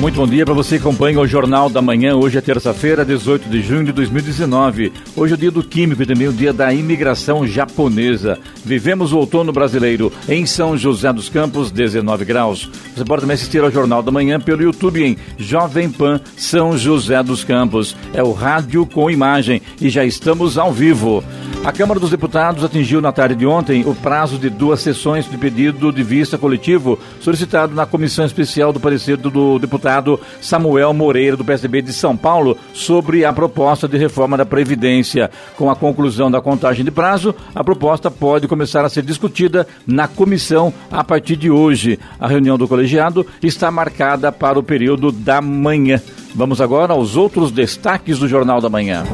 Muito bom dia para você que acompanha o Jornal da Manhã. Hoje é terça-feira, 18 de junho de 2019. Hoje é o dia do Químico e também o dia da imigração japonesa. Vivemos o outono brasileiro em São José dos Campos, 19 graus. Você pode também assistir ao Jornal da Manhã pelo YouTube em Jovem Pan São José dos Campos. É o rádio com imagem e já estamos ao vivo. A Câmara dos Deputados atingiu na tarde de ontem o prazo de duas sessões de pedido de vista coletivo solicitado na Comissão Especial do Parecer do deputado Samuel Moreira, do PSDB de São Paulo, sobre a proposta de reforma da Previdência. Com a conclusão da contagem de prazo, a proposta pode começar a ser discutida na comissão a partir de hoje. A reunião do colegiado está marcada para o período da manhã. Vamos agora aos outros destaques do Jornal da Manhã.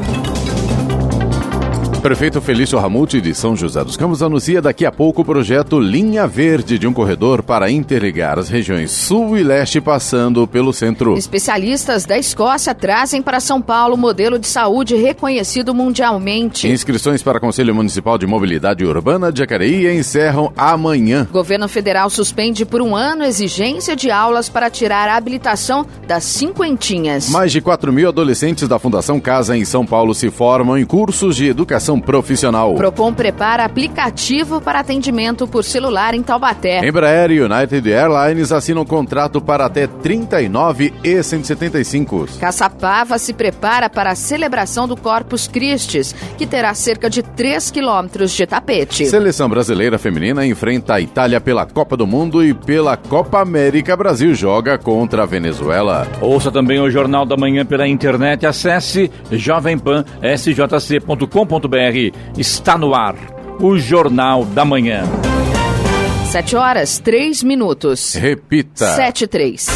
Prefeito Felício Ramute de São José dos Campos anuncia daqui a pouco o projeto Linha Verde de um corredor para interligar as regiões sul e leste passando pelo centro. Especialistas da Escócia trazem para São Paulo modelo de saúde reconhecido mundialmente. Inscrições para Conselho Municipal de Mobilidade Urbana de Jacareí encerram amanhã. Governo Federal suspende por um ano exigência de aulas para tirar a habilitação das cinquentinhas. Mais de 4 mil adolescentes da Fundação Casa em São Paulo se formam em cursos de educação profissional. Procon prepara aplicativo para atendimento por celular em Taubaté. Embraer e United Airlines assinam contrato para até 39 e 175. Caçapava se prepara para a celebração do Corpus Christi, que terá cerca de 3 quilômetros de tapete. Seleção brasileira feminina enfrenta a Itália pela Copa do Mundo e pela Copa América. Brasil joga contra a Venezuela. Ouça também o Jornal da Manhã pela internet. Acesse jovempan.sjc.com.br. Está no ar o Jornal da Manhã. 7 horas, 3 minutos. Repita. 7 e 3.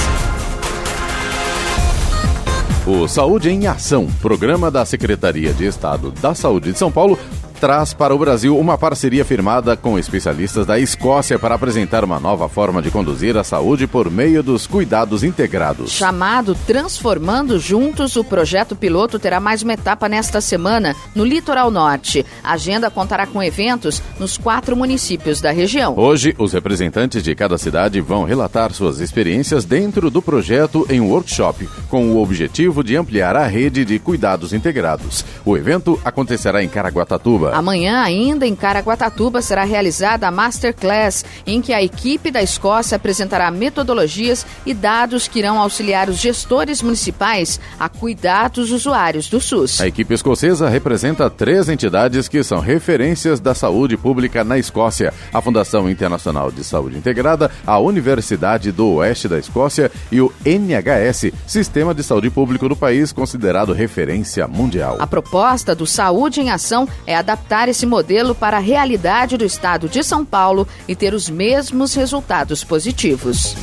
O Saúde em Ação, programa da Secretaria de Estado da Saúde de São Paulo, traz para o Brasil uma parceria firmada com especialistas da Escócia para apresentar uma nova forma de conduzir a saúde por meio dos cuidados integrados. Chamado Transformando Juntos, o projeto piloto terá mais uma etapa nesta semana no Litoral Norte. A agenda contará com eventos nos quatro municípios da região. Hoje, os representantes de cada cidade vão relatar suas experiências dentro do projeto em um workshop, com o objetivo de ampliar a rede de cuidados integrados. O evento acontecerá em Caraguatatuba. Amanhã, ainda em Caraguatatuba, será realizada a Masterclass, em que a equipe da Escócia apresentará metodologias e dados que irão auxiliar os gestores municipais a cuidar dos usuários do SUS. A equipe escocesa representa três entidades que são referências da saúde pública na Escócia: a Fundação Internacional de Saúde Integrada, a Universidade do Oeste da Escócia e o NHS, Sistema de Saúde Público do país considerado referência mundial. A proposta do Saúde em Ação é adaptar esse modelo para a realidade do estado de São Paulo e ter os mesmos resultados positivos.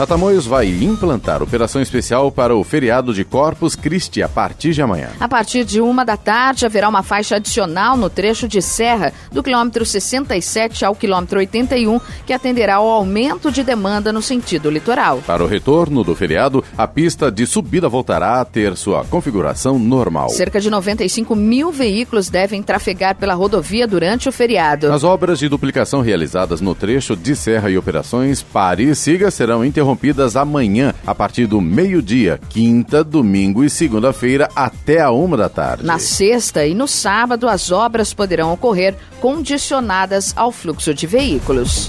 Tatamoios vai implantar operação especial para o feriado de Corpus Christi a partir de amanhã. A partir de uma da tarde, haverá uma faixa adicional no trecho de serra do quilômetro 67 ao quilômetro 81, que atenderá ao aumento de demanda no sentido litoral. Para o retorno do feriado, a pista de subida voltará a ter sua configuração normal. Cerca de 95 mil veículos devem trafegar pela rodovia durante o feriado. As obras de duplicação realizadas no trecho de serra e operações Pare e Siga serão interrompidas interrompidas amanhã, a partir do meio-dia, quinta, domingo e segunda-feira, até a uma da tarde. Na sexta e no sábado, as obras poderão ocorrer condicionadas ao fluxo de veículos.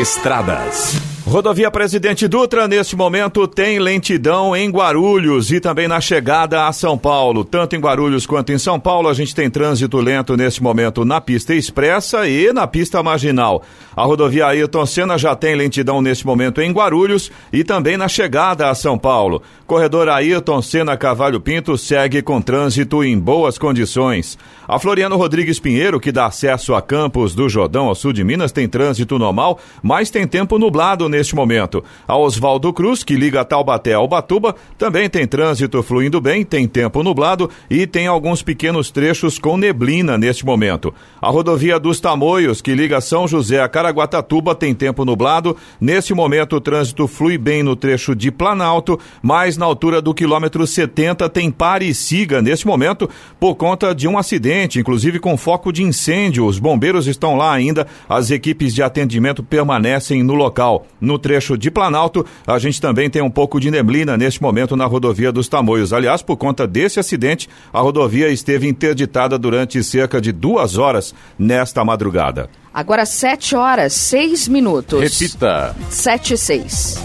Estradas. Rodovia Presidente Dutra, neste momento, tem lentidão em Guarulhos e também na chegada a São Paulo. Tanto em Guarulhos quanto em São Paulo, a gente tem trânsito lento neste momento na pista expressa e na pista marginal. A rodovia Ayrton Senna já tem lentidão neste momento em Guarulhos e também na chegada a São Paulo. Corredor Ayrton Senna Cavalho Pinto segue com trânsito em boas condições. A Floriano Rodrigues Pinheiro, que dá acesso a Campos do Jordão, ao sul de Minas, tem trânsito normal, mas tem tempo nublado momento. A Oswaldo Cruz, que liga Taubaté ao Batuba, também tem trânsito fluindo bem, tem tempo nublado e tem alguns pequenos trechos com neblina neste momento. A rodovia dos Tamoios, que liga São José a Caraguatatuba, tem tempo nublado. Neste momento, o trânsito flui bem no trecho de Planalto, mas na altura do quilômetro 70 tem pare e siga neste momento por conta de um acidente, inclusive com foco de incêndio. Os bombeiros estão lá ainda, as equipes de atendimento permanecem no local. No trecho de Planalto, a gente também tem um pouco de neblina neste momento na rodovia dos Tamoios. Aliás, por conta desse acidente, a rodovia esteve interditada durante cerca de duas horas nesta madrugada. Agora 7 horas, 6 minutos. Repita. 7 e 6.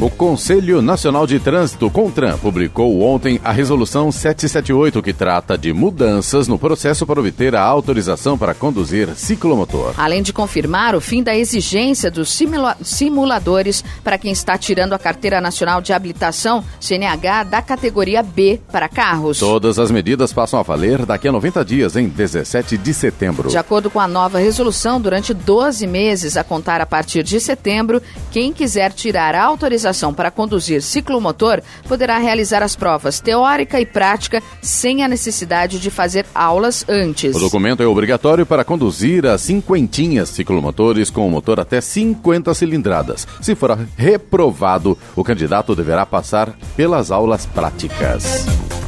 O Conselho Nacional de Trânsito, CONTRAN, publicou ontem a Resolução 778, que trata de mudanças no processo para obter a autorização para conduzir ciclomotor. Além de confirmar o fim da exigência dos simula simuladores para quem está tirando a Carteira Nacional de Habilitação, CNH, da categoria B para carros. Todas as medidas passam a valer daqui a 90 dias, em 17 de setembro. De acordo com a nova resolução, durante 12 meses, a contar a partir de setembro, quem quiser tirar a autorização para conduzir ciclomotor poderá realizar as provas teórica e prática sem a necessidade de fazer aulas antes. O documento é obrigatório para conduzir as cinquentinhas ciclomotores com motor até 50 cilindradas. Se for reprovado, o candidato deverá passar pelas aulas práticas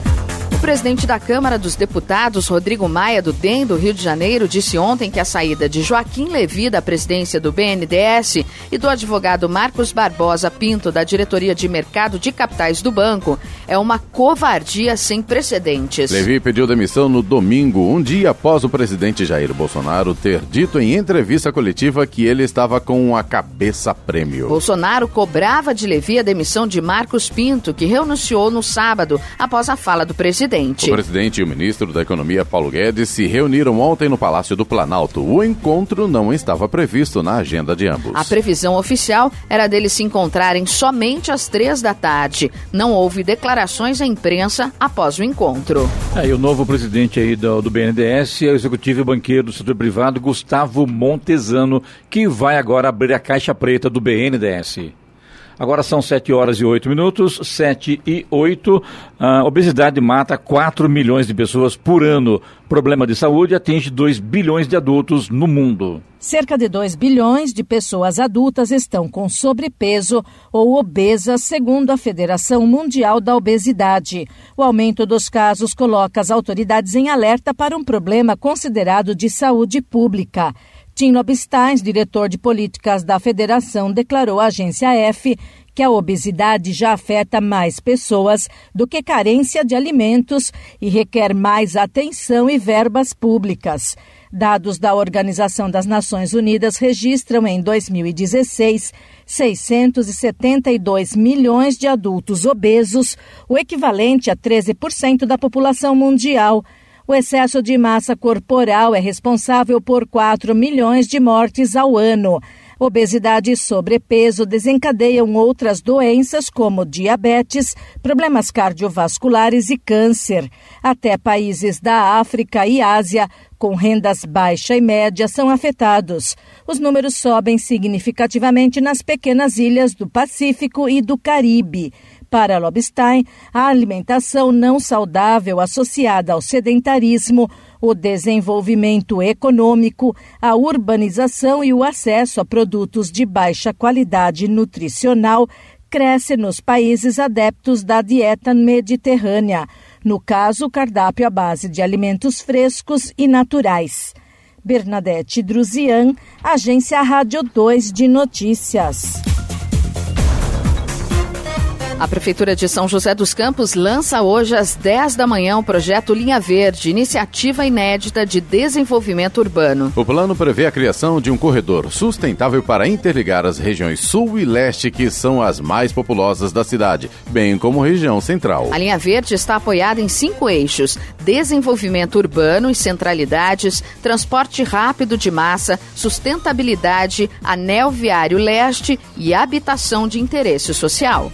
presidente da Câmara dos Deputados, Rodrigo Maia, do DEM do Rio de Janeiro, disse ontem que a saída de Joaquim Levi da presidência do BNDES e do advogado Marcos Barbosa Pinto da diretoria de mercado de capitais do banco é uma covardia sem precedentes. Levi pediu demissão no domingo, um dia após o presidente Jair Bolsonaro ter dito em entrevista coletiva que ele estava com a cabeça prêmio. Bolsonaro cobrava de Levi a demissão de Marcos Pinto, que renunciou no sábado após a fala do presidente presidente. O presidente e o ministro da Economia, Paulo Guedes, se reuniram ontem no Palácio do Planalto. O encontro não estava previsto na agenda de ambos. A previsão oficial era deles se encontrarem somente às três da tarde. Não houve declarações à imprensa após o encontro. É, e o novo presidente aí do, do BNDES é o executivo e banqueiro do setor privado, Gustavo Montesano, que vai agora abrir a caixa preta do BNDES. Agora são 7 horas e 8 minutos, 7 e 8. A obesidade mata 4 milhões de pessoas por ano. Problema de saúde atinge 2 bilhões de adultos no mundo. Cerca de 2 bilhões de pessoas adultas estão com sobrepeso ou obesas, segundo a Federação Mundial da Obesidade. O aumento dos casos coloca as autoridades em alerta para um problema considerado de saúde pública. Tim Lobstein, diretor de políticas da federação, declarou à agência F que a obesidade já afeta mais pessoas do que carência de alimentos e requer mais atenção e verbas públicas. Dados da Organização das Nações Unidas registram em 2016 672 milhões de adultos obesos, o equivalente a 13% da população mundial. O excesso de massa corporal é responsável por 4 milhões de mortes ao ano. Obesidade e sobrepeso desencadeiam outras doenças como diabetes, problemas cardiovasculares e câncer. Até países da África e Ásia com rendas baixa e média são afetados. Os números sobem significativamente nas pequenas ilhas do Pacífico e do Caribe. Para Lobstein, a alimentação não saudável associada ao sedentarismo, o desenvolvimento econômico, a urbanização e o acesso a produtos de baixa qualidade nutricional cresce nos países adeptos da dieta mediterrânea, no caso, o cardápio à base de alimentos frescos e naturais. Bernadette Druzian, Agência Rádio 2 de Notícias. A Prefeitura de São José dos Campos lança hoje às 10 da manhã o projeto Linha Verde, iniciativa inédita de desenvolvimento urbano. O plano prevê a criação de um corredor sustentável para interligar as regiões sul e leste, que são as mais populosas da cidade, bem como região central. A Linha Verde está apoiada em cinco eixos: desenvolvimento urbano e centralidades, transporte rápido de massa, sustentabilidade, anel viário leste e habitação de interesse social.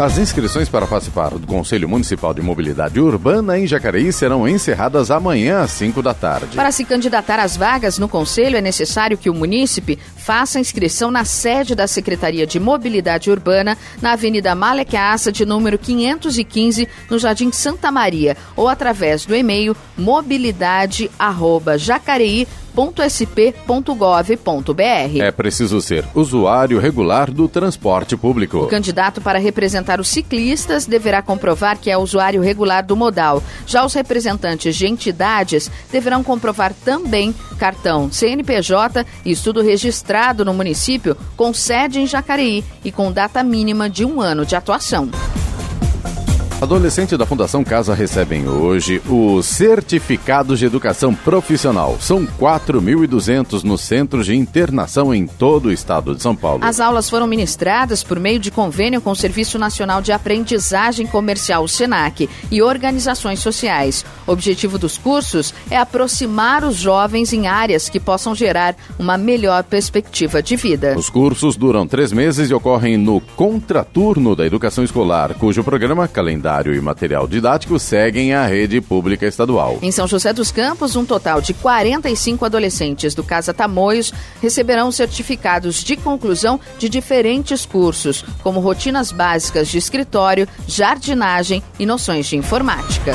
As inscrições para participar do Conselho Municipal de Mobilidade Urbana em Jacareí serão encerradas amanhã às 5 da tarde. Para se candidatar às vagas no Conselho, é necessário que o munícipe faça inscrição na sede da Secretaria de Mobilidade Urbana, na Avenida Malek de número 515, no Jardim Santa Maria, ou através do e-mail mobilidade.jacareí.com sp.gov.br. É preciso ser usuário regular do transporte público. O candidato para representar os ciclistas deverá comprovar que é usuário regular do modal. Já os representantes de entidades deverão comprovar também cartão CNPJ e estudo registrado no município com sede em Jacareí e com data mínima de um ano de atuação. Adolescentes da Fundação Casa recebem hoje o Certificado de Educação Profissional. São 4.200 no Centro de Internação em todo o estado de São Paulo. As aulas foram ministradas por meio de convênio com o Serviço Nacional de Aprendizagem Comercial, o SENAC, e organizações sociais. O objetivo dos cursos é aproximar os jovens em áreas que possam gerar uma melhor perspectiva de vida. Os cursos duram três meses e ocorrem no contraturno da educação escolar, cujo programa calendário calendário e material didático seguem a rede pública estadual. Em São José dos Campos, um total de 45 adolescentes do Casa Tamoios receberão certificados de conclusão de diferentes cursos, como rotinas básicas de escritório, jardinagem e noções de informática.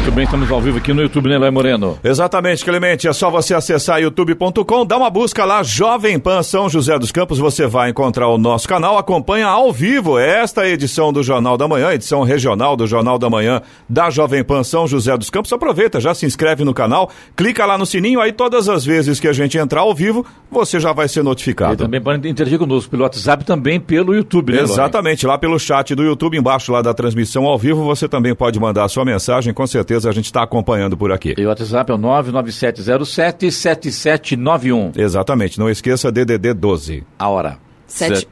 Muito bem, estamos ao vivo aqui no YouTube, né, Lai Moreno? Exatamente, Clemente. É só você acessar youtube.com, dá uma busca lá, Jovem Pan São José dos Campos. Você vai encontrar o nosso canal. Acompanha ao vivo esta edição do Jornal da Manhã, edição regional do Jornal da Manhã da Jovem Pan São José dos Campos. Aproveita, já se inscreve no canal, clica lá no sininho, aí todas as vezes que a gente entrar ao vivo, você já vai ser notificado. E também pode interagir conosco pelo WhatsApp, também pelo YouTube, né, Exatamente, lá pelo chat do YouTube, embaixo lá da transmissão ao vivo, você também pode mandar a sua mensagem, com certeza certeza a gente está acompanhando por aqui. E o WhatsApp é o 997077791. Exatamente, não esqueça DDD 12. A hora. Sete,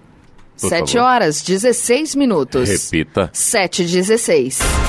Sete horas, 16 minutos. Repita. 7 e 16.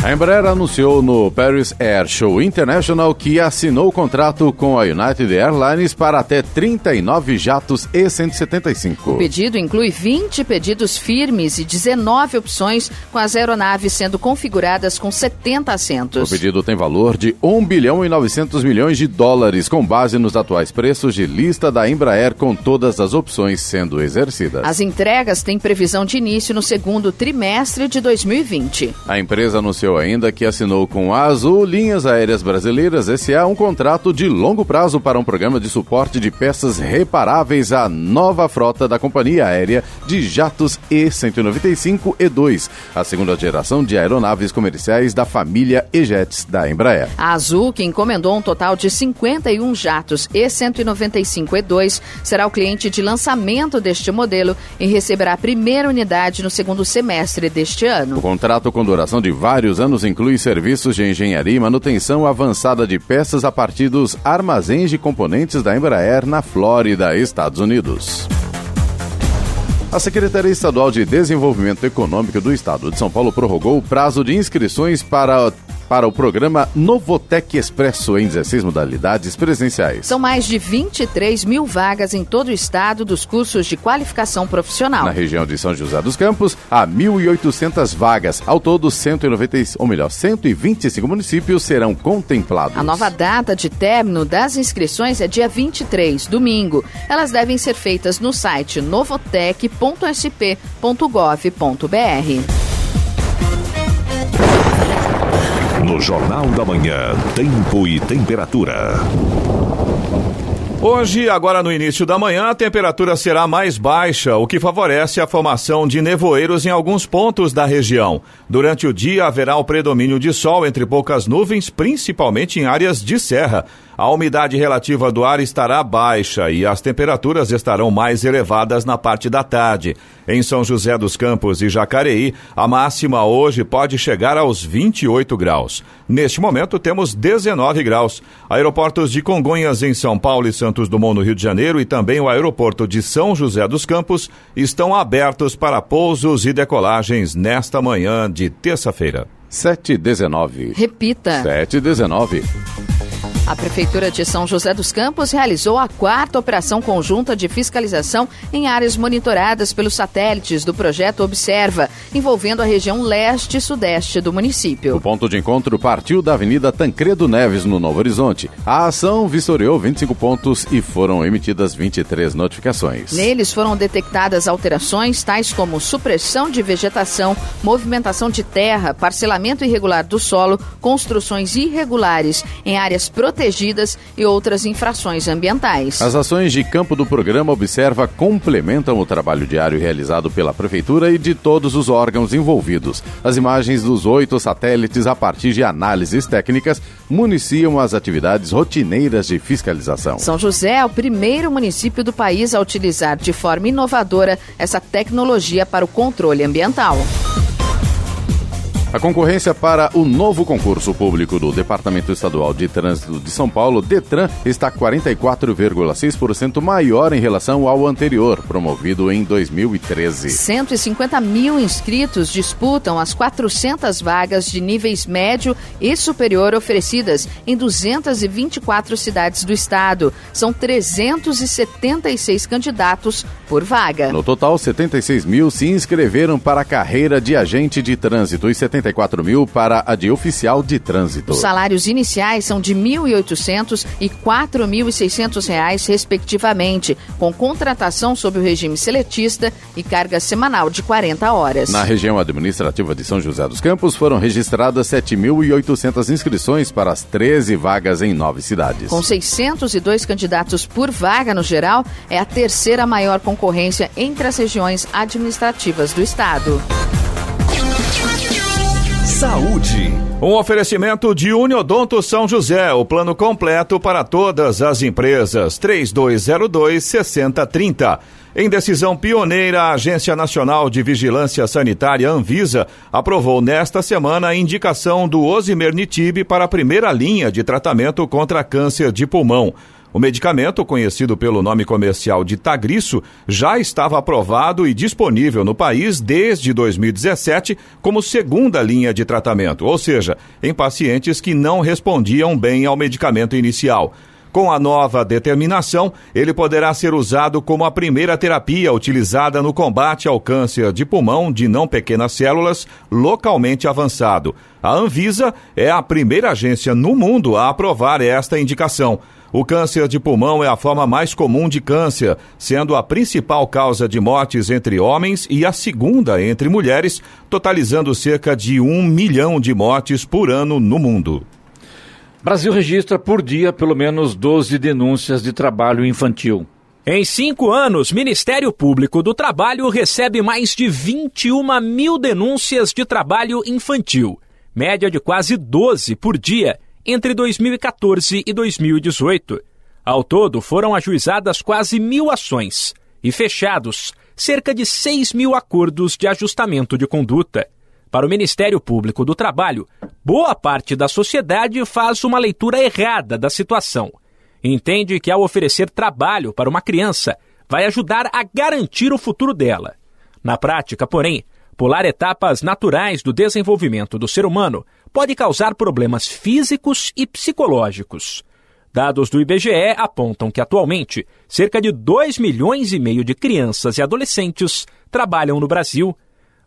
A Embraer anunciou no Paris Air Show International que assinou o contrato com a United Airlines para até 39 jatos E-175. O pedido inclui 20 pedidos firmes e 19 opções, com as aeronaves sendo configuradas com 70 assentos. O pedido tem valor de 1 bilhão e 900 milhões de dólares, com base nos atuais preços de lista da Embraer, com todas as opções sendo exercidas. As entregas têm previsão de início no segundo trimestre de 2020. A empresa anunciou ainda que assinou com a Azul Linhas Aéreas Brasileiras SA um contrato de longo prazo para um programa de suporte de peças reparáveis à nova frota da companhia aérea de jatos E-195 E2, a segunda geração de aeronaves comerciais da família E-Jets da Embraer. A Azul, que encomendou um total de 51 jatos E-195 E2, será o cliente de lançamento deste modelo e receberá a primeira unidade no segundo semestre deste ano. O contrato com duração de vários anos inclui serviços de engenharia e manutenção avançada de peças a partir dos armazéns de componentes da Embraer na Flórida, Estados Unidos. A Secretaria Estadual de Desenvolvimento Econômico do Estado de São Paulo prorrogou o prazo de inscrições para para o programa Novotec Expresso em 16 modalidades presenciais. São mais de 23 mil vagas em todo o estado dos cursos de qualificação profissional. Na região de São José dos Campos, há 1.800 vagas. Ao todo, 190, ou melhor, 125 municípios serão contemplados. A nova data de término das inscrições é dia 23, domingo. Elas devem ser feitas no site novotec.sp.gov.br. No Jornal da Manhã, Tempo e Temperatura. Hoje, agora no início da manhã, a temperatura será mais baixa, o que favorece a formação de nevoeiros em alguns pontos da região. Durante o dia, haverá o predomínio de sol entre poucas nuvens, principalmente em áreas de serra. A umidade relativa do ar estará baixa e as temperaturas estarão mais elevadas na parte da tarde. Em São José dos Campos e Jacareí, a máxima hoje pode chegar aos 28 graus. Neste momento, temos 19 graus. Aeroportos de Congonhas, em São Paulo e Santos Dumont, no Rio de Janeiro, e também o aeroporto de São José dos Campos estão abertos para pousos e decolagens nesta manhã de terça-feira. 719. Repita. 719. A Prefeitura de São José dos Campos realizou a quarta operação conjunta de fiscalização em áreas monitoradas pelos satélites do projeto Observa, envolvendo a região leste e sudeste do município. O ponto de encontro partiu da Avenida Tancredo Neves, no Novo Horizonte. A ação vistoriou 25 pontos e foram emitidas 23 notificações. Neles foram detectadas alterações tais como supressão de vegetação, movimentação de terra, parcelamento irregular do solo, construções irregulares em áreas protegidas protegidas e outras infrações ambientais. As ações de campo do programa Observa complementam o trabalho diário realizado pela Prefeitura e de todos os órgãos envolvidos. As imagens dos oito satélites, a partir de análises técnicas, municiam as atividades rotineiras de fiscalização. São José é o primeiro município do país a utilizar de forma inovadora essa tecnologia para o controle ambiental. A concorrência para o novo concurso público do Departamento Estadual de Trânsito de São Paulo, DETRAN, está 44,6% maior em relação ao anterior, promovido em 2013. 150 mil inscritos disputam as 400 vagas de níveis médio e superior oferecidas em 224 cidades do estado. São 376 candidatos por vaga. No total, 76 mil se inscreveram para a carreira de agente de trânsito e 70 74 mil para a de oficial de trânsito. Os salários iniciais são de R$ 1.800 e R$ 4.600, respectivamente, com contratação sob o regime seletista e carga semanal de 40 horas. Na região administrativa de São José dos Campos foram registradas 7.800 inscrições para as 13 vagas em nove cidades. Com 602 candidatos por vaga no geral, é a terceira maior concorrência entre as regiões administrativas do estado. Saúde. Um oferecimento de Uniodonto São José, o plano completo para todas as empresas. 3202 6030. Em decisão pioneira, a Agência Nacional de Vigilância Sanitária Anvisa aprovou nesta semana a indicação do Osimernitiv para a primeira linha de tratamento contra câncer de pulmão. O medicamento, conhecido pelo nome comercial de Tagrisso, já estava aprovado e disponível no país desde 2017 como segunda linha de tratamento, ou seja, em pacientes que não respondiam bem ao medicamento inicial. Com a nova determinação, ele poderá ser usado como a primeira terapia utilizada no combate ao câncer de pulmão de não pequenas células localmente avançado. A Anvisa é a primeira agência no mundo a aprovar esta indicação. O câncer de pulmão é a forma mais comum de câncer, sendo a principal causa de mortes entre homens e a segunda entre mulheres, totalizando cerca de um milhão de mortes por ano no mundo. Brasil registra por dia pelo menos 12 denúncias de trabalho infantil. Em cinco anos, Ministério Público do Trabalho recebe mais de 21 mil denúncias de trabalho infantil, média de quase 12 por dia entre 2014 e 2018. Ao todo, foram ajuizadas quase mil ações e fechados cerca de 6 mil acordos de ajustamento de conduta. Para o Ministério Público do Trabalho, boa parte da sociedade faz uma leitura errada da situação. Entende que, ao oferecer trabalho para uma criança, vai ajudar a garantir o futuro dela. Na prática, porém, pular etapas naturais do desenvolvimento do ser humano pode causar problemas físicos e psicológicos. Dados do IBGE apontam que atualmente cerca de 2 milhões e meio de crianças e adolescentes trabalham no Brasil.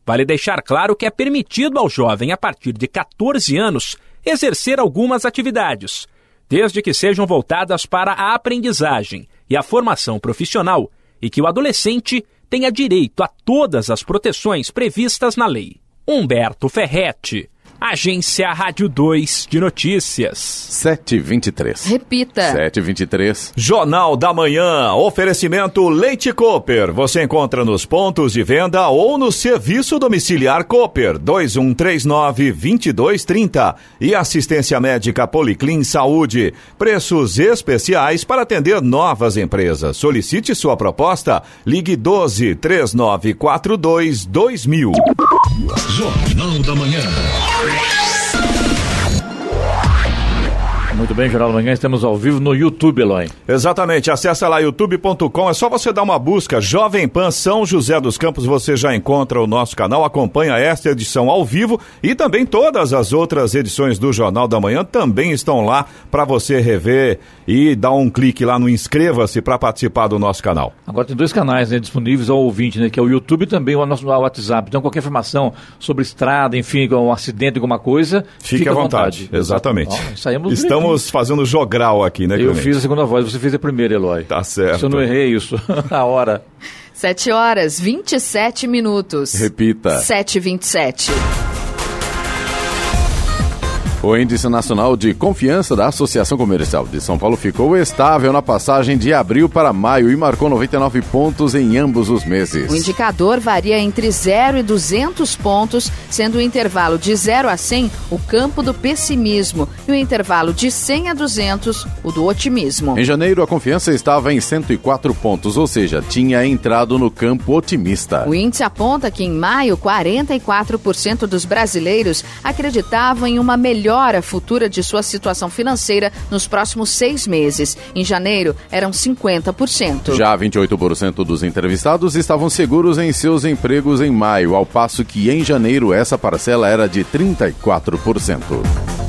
Vale deixar claro que é permitido ao jovem a partir de 14 anos exercer algumas atividades, desde que sejam voltadas para a aprendizagem e a formação profissional e que o adolescente tenha direito a todas as proteções previstas na lei. Humberto Ferretti, Agência Rádio 2 de Notícias. 723. Repita. 723. Jornal da Manhã. Oferecimento Leite Cooper. Você encontra nos pontos de venda ou no serviço domiciliar Cooper 2139 2230 e assistência médica Policlin Saúde. Preços especiais para atender novas empresas. Solicite sua proposta. Ligue 12 3942 2000. Jornal da Manhã. Muito bem, Jornal da Manhã, estamos ao vivo no YouTube, Eloy. Exatamente, acessa lá youtube.com, é só você dar uma busca, Jovem Pan São José dos Campos, você já encontra o nosso canal, acompanha esta edição ao vivo e também todas as outras edições do Jornal da Manhã também estão lá para você rever e dar um clique lá no inscreva-se para participar do nosso canal. Agora tem dois canais né, disponíveis ao ouvinte, né, que é o YouTube e também o nosso WhatsApp. Então qualquer informação sobre estrada, enfim, um acidente, alguma coisa, fique, fique à vontade. vontade. Exatamente. Ó, saímos Estamos fazendo jogral aqui, né, Eu fiz a segunda voz, você fez a primeira, Eloy. Tá certo. Se eu não errei isso, a hora. 7 horas 27 minutos. Repita. 7h27. O Índice Nacional de Confiança da Associação Comercial de São Paulo ficou estável na passagem de abril para maio e marcou 99 pontos em ambos os meses. O indicador varia entre 0 e 200 pontos, sendo o intervalo de 0 a 100 o campo do pessimismo e o intervalo de 100 a 200 o do otimismo. Em janeiro, a confiança estava em 104 pontos, ou seja, tinha entrado no campo otimista. O índice aponta que em maio, 44% dos brasileiros acreditavam em uma melhor melhora futura de sua situação financeira nos próximos seis meses. Em janeiro, eram 50%. Já 28% dos entrevistados estavam seguros em seus empregos em maio, ao passo que em janeiro essa parcela era de 34%.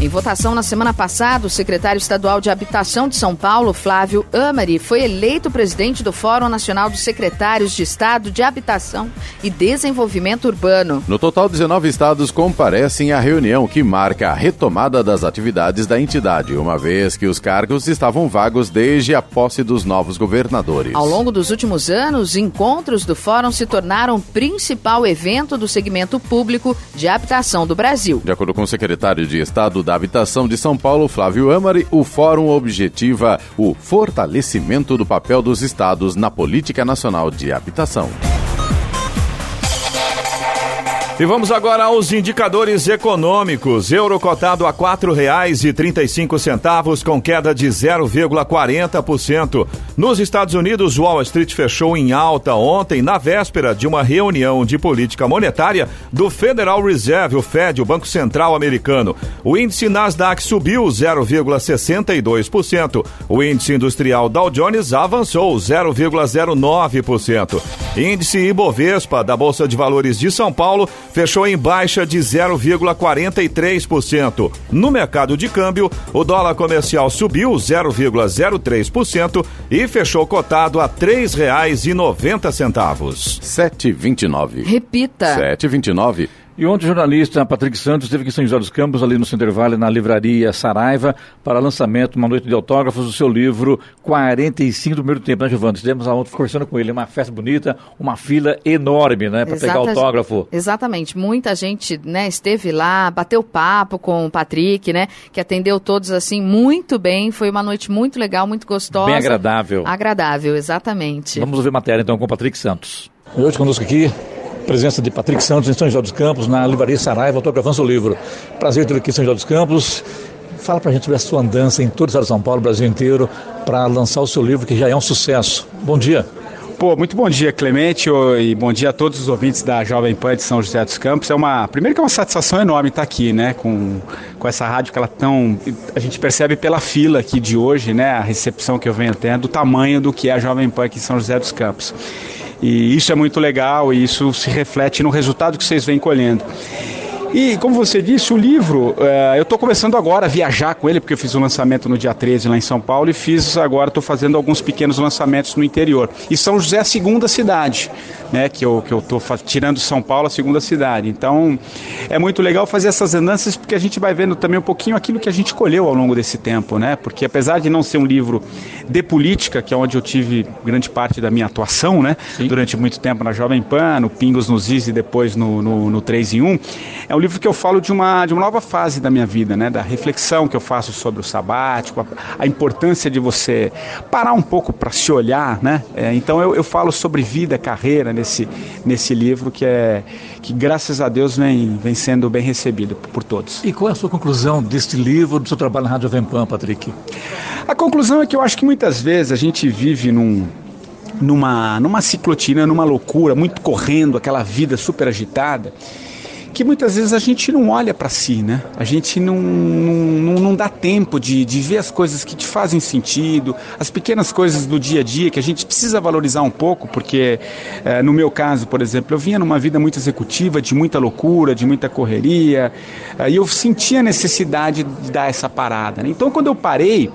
Em votação na semana passada, o secretário estadual de Habitação de São Paulo, Flávio Amari, foi eleito presidente do Fórum Nacional dos Secretários de Estado de Habitação e Desenvolvimento Urbano. No total, 19 estados comparecem à reunião que marca a retomada das atividades da entidade, uma vez que os cargos estavam vagos desde a posse dos novos governadores. Ao longo dos últimos anos, encontros do Fórum se tornaram o principal evento do segmento público de habitação do Brasil. De acordo com o secretário de Estado da Habitação de São Paulo, Flávio Amari, o fórum objetiva o fortalecimento do papel dos estados na política nacional de habitação. E vamos agora aos indicadores econômicos. Euro cotado a quatro reais e trinta e cinco centavos com queda de 0,40%. Nos Estados Unidos, Wall Street fechou em alta ontem, na véspera de uma reunião de política monetária do Federal Reserve, o Fed, o Banco Central Americano. O índice Nasdaq subiu 0,62%. O índice industrial Dow Jones avançou 0,09%. Índice Ibovespa da Bolsa de Valores de São Paulo fechou em baixa de 0,43%. No mercado de câmbio, o dólar comercial subiu 0,03% e fechou cotado a R$ 3,90. 7,29. Repita. 7,29. E ontem o jornalista Patrick Santos esteve aqui em São José dos Campos, ali no Center Valley, na livraria Saraiva, para lançamento, uma noite de autógrafos do seu livro 45 do primeiro tempo, né, Giovanni? Estivemos ontem conversando com ele, uma festa bonita, uma fila enorme, né, para pegar autógrafo. Exatamente, muita gente, né, esteve lá, bateu papo com o Patrick, né, que atendeu todos, assim, muito bem, foi uma noite muito legal, muito gostosa. Bem agradável. Agradável, exatamente. Vamos ver matéria, então, com o Patrick Santos. E hoje conosco aqui, presença de Patrick Santos em São José dos Campos, na Livraria Saraiva, autografando seu livro. Prazer ter aqui em São José dos Campos. Fala pra gente sobre a sua andança em todo o estado de São Paulo, Brasil inteiro, para lançar o seu livro, que já é um sucesso. Bom dia. Pô, muito bom dia, Clemente, e bom dia a todos os ouvintes da Jovem Pan de São José dos Campos. É uma, primeiro que é uma satisfação enorme estar aqui, né, com, com essa rádio que ela tão, a gente percebe pela fila aqui de hoje, né, a recepção que eu venho tendo, do tamanho do que é a Jovem Pan aqui em São José dos Campos. E isso é muito legal e isso se reflete no resultado que vocês vêm colhendo. E, como você disse, o livro, é, eu estou começando agora a viajar com ele, porque eu fiz o lançamento no dia 13 lá em São Paulo e fiz agora, estou fazendo alguns pequenos lançamentos no interior. E São José é a segunda cidade, né, que eu estou que eu tirando São Paulo a segunda cidade. Então, é muito legal fazer essas andanças, porque a gente vai vendo também um pouquinho aquilo que a gente colheu ao longo desse tempo, né? Porque apesar de não ser um livro de política, que é onde eu tive grande parte da minha atuação, né? Sim. Durante muito tempo na Jovem Pan, no Pingos nos Is e depois no, no, no 3 em 1, é um livro que eu falo de uma, de uma nova fase da minha vida, né? Da reflexão que eu faço sobre o sabático, a, a importância de você parar um pouco para se olhar, né? É, então eu, eu falo sobre vida, carreira nesse, nesse livro que é que graças a Deus vem, vem sendo bem recebido por todos. E qual é a sua conclusão deste livro, do seu trabalho na Rádio Vempan, Patrick? A conclusão é que eu acho que muitas vezes a gente vive num, numa, numa ciclotina, numa loucura, muito correndo, aquela vida super agitada que muitas vezes a gente não olha para si, né? A gente não, não, não dá tempo de, de ver as coisas que te fazem sentido, as pequenas coisas do dia a dia que a gente precisa valorizar um pouco, porque é, no meu caso, por exemplo, eu vinha numa vida muito executiva, de muita loucura, de muita correria, é, e eu sentia a necessidade de dar essa parada. Né? Então, quando eu parei,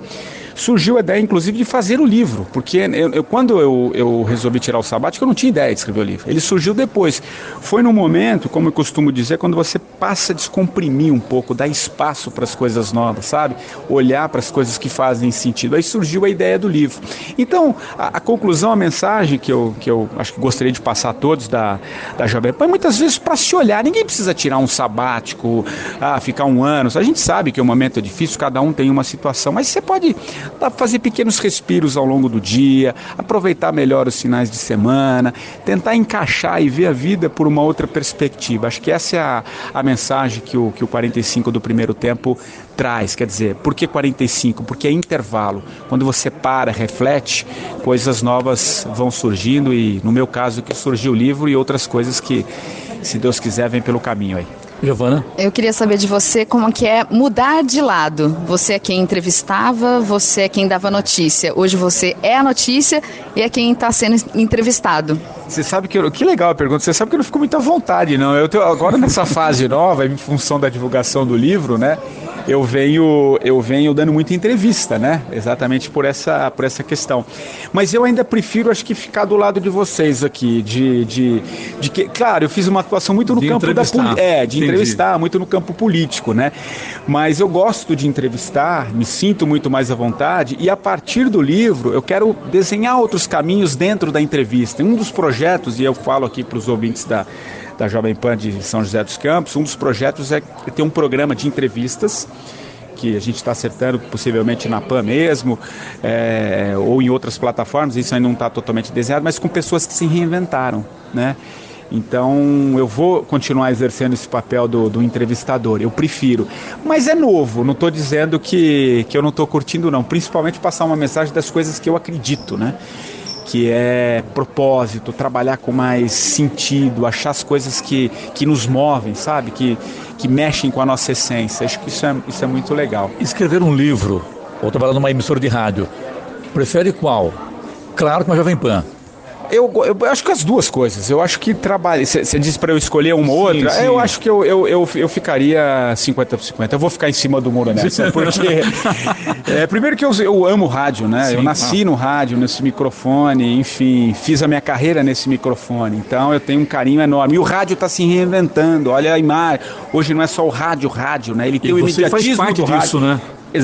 surgiu a ideia, inclusive, de fazer o livro, porque eu, eu, quando eu, eu resolvi tirar o sabático, eu não tinha ideia de escrever o livro. Ele surgiu depois. Foi no momento, como eu costumo dizer, quando você passa a descomprimir um pouco, dar espaço para as coisas novas, sabe? Olhar para as coisas que fazem sentido. Aí surgiu a ideia do livro. Então, a, a, conclusão, a mensagem que eu, que eu acho que gostaria de passar a todos da, da Jovem Pan, muitas vezes para se olhar, ninguém precisa tirar um sabático, ah, ficar um ano. A gente sabe que o momento é difícil, cada um tem uma situação, mas você pode fazer pequenos respiros ao longo do dia, aproveitar melhor os finais de semana, tentar encaixar e ver a vida por uma outra perspectiva. Acho que essa é a, a mensagem que o, que o 45 do primeiro tempo traz. Quer dizer, por que 45? Porque é intervalo. Quando você para, reflete, coisas novas vão surgindo e, no meu caso, que surgiu o livro e outras coisas que, se Deus quiser, vem pelo caminho aí. Giovana? Eu queria saber de você como que é mudar de lado. Você é quem entrevistava, você é quem dava notícia. Hoje você é a notícia e é quem está sendo entrevistado. Você sabe que eu, que legal a pergunta. Você sabe que eu não fico muito à vontade, não. Eu tenho, agora nessa fase nova, em função da divulgação do livro, né? Eu venho eu venho dando muita entrevista, né? Exatamente por essa por essa questão. Mas eu ainda prefiro acho que ficar do lado de vocês aqui, de, de, de que, claro, eu fiz uma atuação muito no de campo da é, de Entendi. entrevistar, muito no campo político, né? Mas eu gosto de entrevistar, me sinto muito mais à vontade e a partir do livro eu quero desenhar outros caminhos dentro da entrevista. Um dos projetos e eu falo aqui para os ouvintes da da Jovem Pan de São José dos Campos. Um dos projetos é ter um programa de entrevistas que a gente está acertando possivelmente na PAN mesmo, é, ou em outras plataformas, isso ainda não está totalmente desenhado, mas com pessoas que se reinventaram, né? Então eu vou continuar exercendo esse papel do, do entrevistador, eu prefiro. Mas é novo, não estou dizendo que, que eu não estou curtindo, não. Principalmente passar uma mensagem das coisas que eu acredito, né? Que é propósito, trabalhar com mais sentido, achar as coisas que, que nos movem, sabe? Que, que mexem com a nossa essência. Acho que isso é, isso é muito legal. Escrever um livro ou trabalhar numa emissora de rádio, prefere qual? Claro que uma Jovem Pan. Eu, eu, acho que as duas coisas. Eu acho que trabalho. Você disse para eu escolher uma ou outra. Sim. Eu acho que eu, eu, eu, eu ficaria 50 por 50. Eu vou ficar em cima do muro nessa. Porque. é, primeiro que eu, eu amo rádio, né? Sim, eu nasci ah. no rádio, nesse microfone, enfim, fiz a minha carreira nesse microfone. Então eu tenho um carinho enorme. E o rádio está se reinventando. Olha a imagem. Hoje não é só o rádio, rádio, né? Ele tem e o imediatismo faz parte do rádio. disso, né?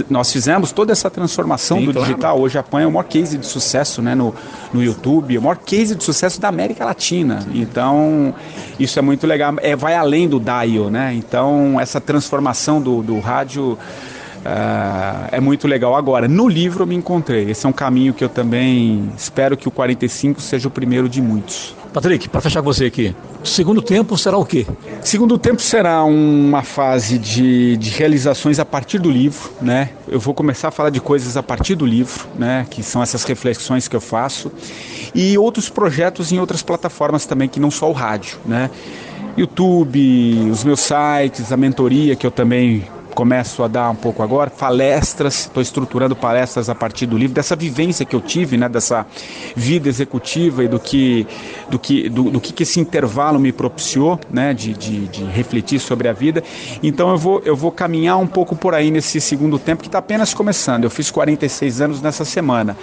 Nós fizemos toda essa transformação Sim, do claro. digital. Hoje a Pan é o maior case de sucesso né, no, no YouTube, o maior case de sucesso da América Latina. Então, isso é muito legal. É, vai além do dial, né? Então, essa transformação do, do rádio. Uh, é muito legal. Agora, no livro eu me encontrei. Esse é um caminho que eu também espero que o 45 seja o primeiro de muitos. Patrick, para fechar com você aqui, segundo tempo será o quê? Segundo tempo será uma fase de, de realizações a partir do livro, né? Eu vou começar a falar de coisas a partir do livro, né? Que são essas reflexões que eu faço e outros projetos em outras plataformas também que não só o rádio, né? YouTube, os meus sites, a mentoria que eu também começo a dar um pouco agora, palestras, estou estruturando palestras a partir do livro, dessa vivência que eu tive, né, dessa vida executiva e do que, do que, do, do que, esse intervalo me propiciou, né, de, de, de, refletir sobre a vida. Então eu vou, eu vou caminhar um pouco por aí nesse segundo tempo que está apenas começando. Eu fiz 46 anos nessa semana.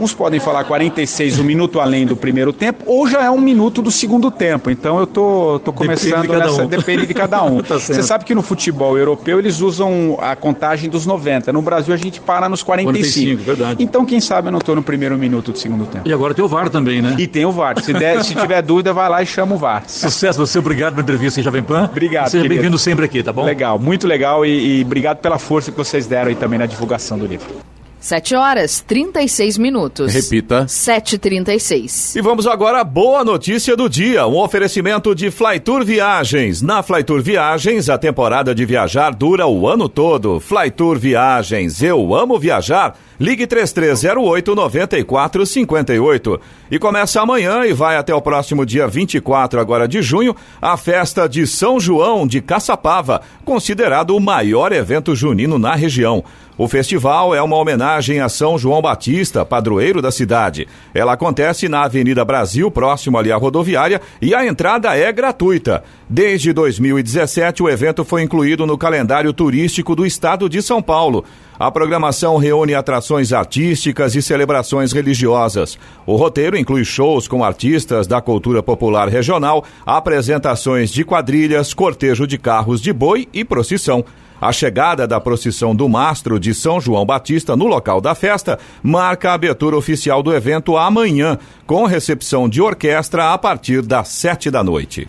Uns podem falar 46, um minuto além do primeiro tempo, ou já é um minuto do segundo tempo. Então eu tô, tô começando depende nessa. Um. Depende de cada um. tá Você sabe que no futebol europeu eles usam a contagem dos 90. No Brasil a gente para nos 45. 45 verdade. Então, quem sabe eu não estou no primeiro minuto do segundo tempo. E agora tem o VAR também, né? E tem o VAR. Se, der, se tiver dúvida, vai lá e chama o VAR. Sucesso, você. Obrigado pela entrevista em Jovem Pan. Obrigado. Seja bem-vindo sempre aqui, tá bom? Legal, muito legal e, e obrigado pela força que vocês deram aí também na divulgação do livro. 7 horas 36 minutos. Repita. 7h36. E vamos agora à boa notícia do dia. Um oferecimento de Flytour Viagens. Na Flytour Viagens, a temporada de viajar dura o ano todo. Flytour Viagens. Eu amo viajar. Ligue 3308 9458. E começa amanhã e vai até o próximo dia 24 agora de junho, a festa de São João de Caçapava, considerado o maior evento junino na região. O festival é uma homenagem a São João Batista, padroeiro da cidade. Ela acontece na Avenida Brasil, próximo ali à rodoviária, e a entrada é gratuita. Desde 2017, o evento foi incluído no calendário turístico do estado de São Paulo. A programação reúne atrações artísticas e celebrações religiosas. O roteiro inclui shows com artistas da cultura popular regional, apresentações de quadrilhas, cortejo de carros de boi e procissão. A chegada da procissão do mastro de São João Batista no local da festa marca a abertura oficial do evento amanhã, com recepção de orquestra a partir das sete da noite.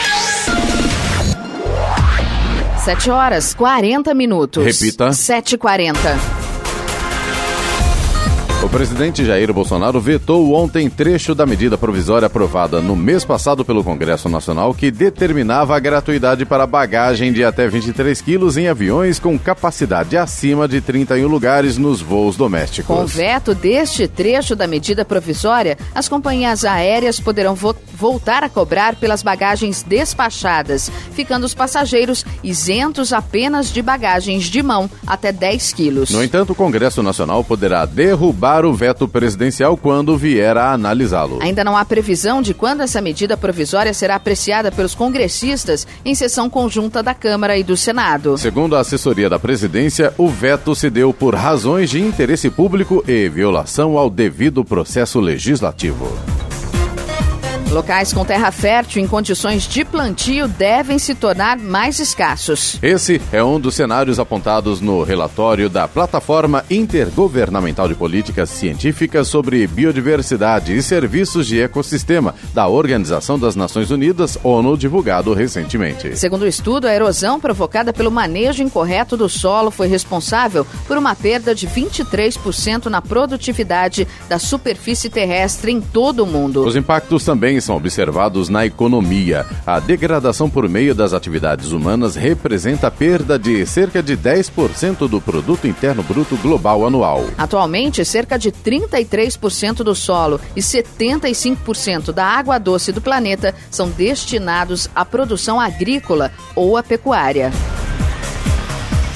7 horas 40 minutos. Repita. 7h40. O presidente Jair Bolsonaro vetou ontem trecho da medida provisória aprovada no mês passado pelo Congresso Nacional que determinava a gratuidade para bagagem de até 23 quilos em aviões com capacidade acima de 31 lugares nos voos domésticos. Com o veto deste trecho da medida provisória, as companhias aéreas poderão vo voltar a cobrar pelas bagagens despachadas, ficando os passageiros isentos apenas de bagagens de mão até 10 quilos. No entanto, o Congresso Nacional poderá derrubar o veto presidencial quando vier a analisá-lo. Ainda não há previsão de quando essa medida provisória será apreciada pelos congressistas em sessão conjunta da Câmara e do Senado. Segundo a assessoria da presidência, o veto se deu por razões de interesse público e violação ao devido processo legislativo. Locais com terra fértil em condições de plantio devem se tornar mais escassos. Esse é um dos cenários apontados no relatório da Plataforma Intergovernamental de Políticas Científicas sobre Biodiversidade e Serviços de Ecossistema da Organização das Nações Unidas, ONU, divulgado recentemente. Segundo o estudo, a erosão provocada pelo manejo incorreto do solo foi responsável por uma perda de 23% na produtividade da superfície terrestre em todo o mundo. Os impactos também são observados na economia. A degradação por meio das atividades humanas representa a perda de cerca de 10% do produto interno bruto global anual. Atualmente, cerca de 33% do solo e 75% da água doce do planeta são destinados à produção agrícola ou à pecuária.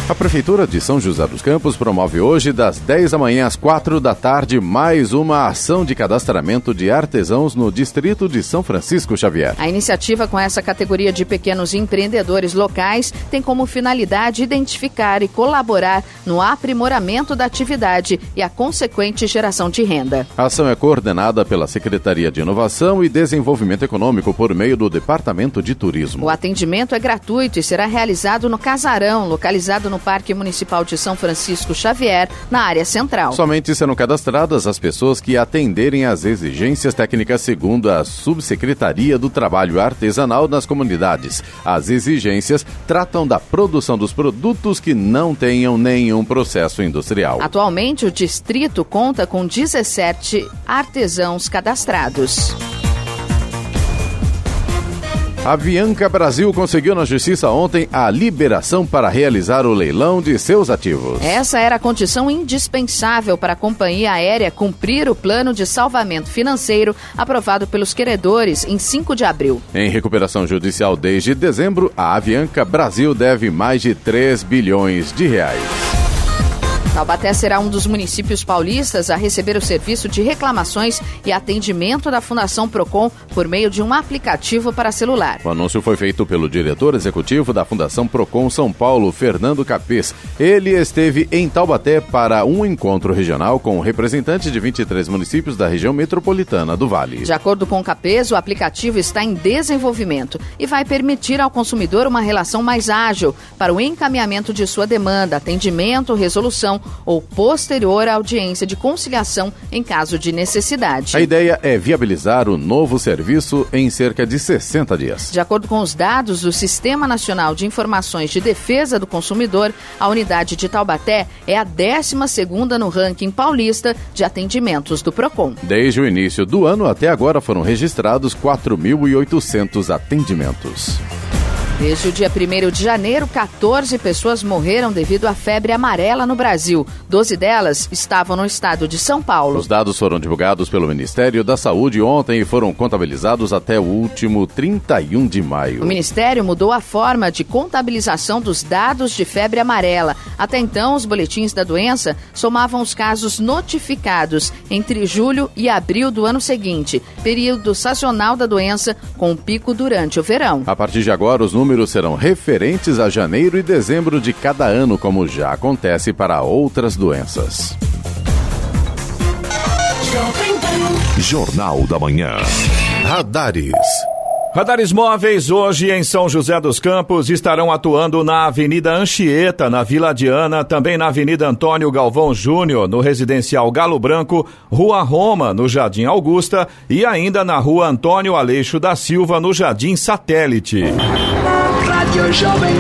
A Prefeitura de São José dos Campos promove hoje, das 10 da manhã às 4 da tarde, mais uma ação de cadastramento de artesãos no distrito de São Francisco Xavier. A iniciativa com essa categoria de pequenos empreendedores locais tem como finalidade identificar e colaborar no aprimoramento da atividade e a consequente geração de renda. A ação é coordenada pela Secretaria de Inovação e Desenvolvimento Econômico por meio do Departamento de Turismo. O atendimento é gratuito e será realizado no Casarão, localizado no no Parque Municipal de São Francisco Xavier, na área central. Somente serão cadastradas as pessoas que atenderem às exigências técnicas segundo a Subsecretaria do Trabalho Artesanal nas comunidades. As exigências tratam da produção dos produtos que não tenham nenhum processo industrial. Atualmente, o distrito conta com 17 artesãos cadastrados. A Bianca Brasil conseguiu na justiça ontem a liberação para realizar o leilão de seus ativos. Essa era a condição indispensável para a companhia aérea cumprir o plano de salvamento financeiro aprovado pelos credores em 5 de abril. Em recuperação judicial desde dezembro, a Avianca Brasil deve mais de 3 bilhões de reais. Taubaté será um dos municípios paulistas a receber o serviço de reclamações e atendimento da Fundação Procon por meio de um aplicativo para celular. O anúncio foi feito pelo diretor executivo da Fundação Procon São Paulo, Fernando Capês. Ele esteve em Taubaté para um encontro regional com representantes de 23 municípios da região metropolitana do Vale. De acordo com o Capês, o aplicativo está em desenvolvimento e vai permitir ao consumidor uma relação mais ágil para o encaminhamento de sua demanda, atendimento, resolução ou posterior à audiência de conciliação em caso de necessidade. A ideia é viabilizar o novo serviço em cerca de 60 dias. De acordo com os dados do Sistema Nacional de Informações de Defesa do Consumidor, a unidade de Taubaté é a 12 no ranking paulista de atendimentos do Procon. Desde o início do ano até agora foram registrados 4.800 atendimentos. Desde o dia 1 de janeiro, 14 pessoas morreram devido à febre amarela no Brasil. Doze delas estavam no estado de São Paulo. Os dados foram divulgados pelo Ministério da Saúde ontem e foram contabilizados até o último 31 de maio. O Ministério mudou a forma de contabilização dos dados de febre amarela. Até então, os boletins da doença somavam os casos notificados entre julho e abril do ano seguinte, período sazonal da doença, com um pico durante o verão. A partir de agora, os números números serão referentes a janeiro e dezembro de cada ano, como já acontece para outras doenças. Jornal da Manhã. Radares. Radares móveis hoje em São José dos Campos estarão atuando na Avenida Anchieta, na Vila Diana, também na Avenida Antônio Galvão Júnior, no Residencial Galo Branco, Rua Roma, no Jardim Augusta e ainda na Rua Antônio Aleixo da Silva, no Jardim Satélite. Rádio Jovem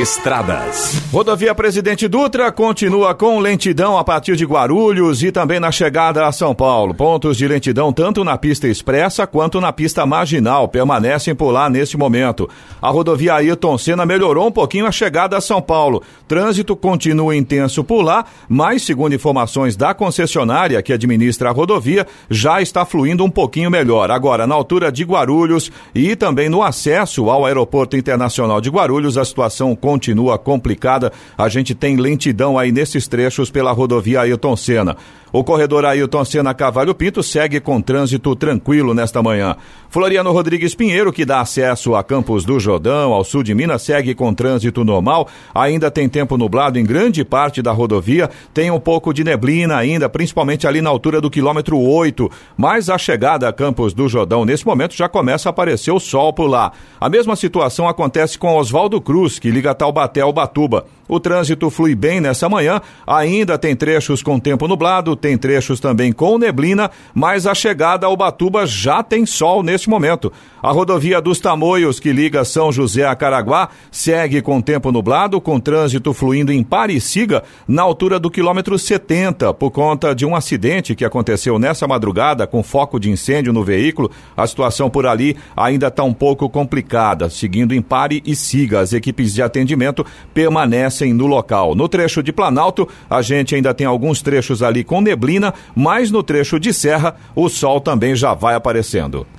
Estradas. Rodovia Presidente Dutra continua com lentidão a partir de Guarulhos e também na chegada a São Paulo. Pontos de lentidão tanto na pista expressa quanto na pista marginal permanecem por lá neste momento. A rodovia Ayrton Senna melhorou um pouquinho a chegada a São Paulo. Trânsito continua intenso por lá, mas segundo informações da concessionária que administra a rodovia, já está fluindo um pouquinho melhor. Agora, na altura de Guarulhos e também no acesso ao Aeroporto Internacional de Guarulhos, a situação continua complicada. A gente tem lentidão aí nesses trechos pela rodovia Ailton Senna. O corredor Ailton Senna Cavalho Pinto segue com trânsito tranquilo nesta manhã. Floriano Rodrigues Pinheiro, que dá acesso a Campos do Jordão, ao sul de Minas, segue com trânsito normal. Ainda tem tempo nublado em grande parte da rodovia. Tem um pouco de neblina ainda, principalmente ali na altura do quilômetro 8. Mas a chegada a Campos do Jordão, nesse momento, já começa a aparecer o sol por lá. A mesma situação acontece com Oswaldo Cruz, que liga Taubaté ao Batuba. O trânsito flui bem nessa manhã, ainda tem trechos com tempo nublado, tem trechos também com neblina, mas a chegada ao Batuba já tem sol neste momento. A rodovia dos Tamoios, que liga São José a Caraguá, segue com tempo nublado, com trânsito fluindo em Pariciga, na altura do quilômetro 70, por conta de um acidente que aconteceu nessa madrugada com foco de incêndio no veículo. A situação por ali ainda está um pouco complicada. Seguindo em Pare e Siga, as equipes de atendimento permanecem no local. No trecho de Planalto, a gente ainda tem alguns trechos ali com neblina, mas no trecho de Serra, o sol também já vai aparecendo.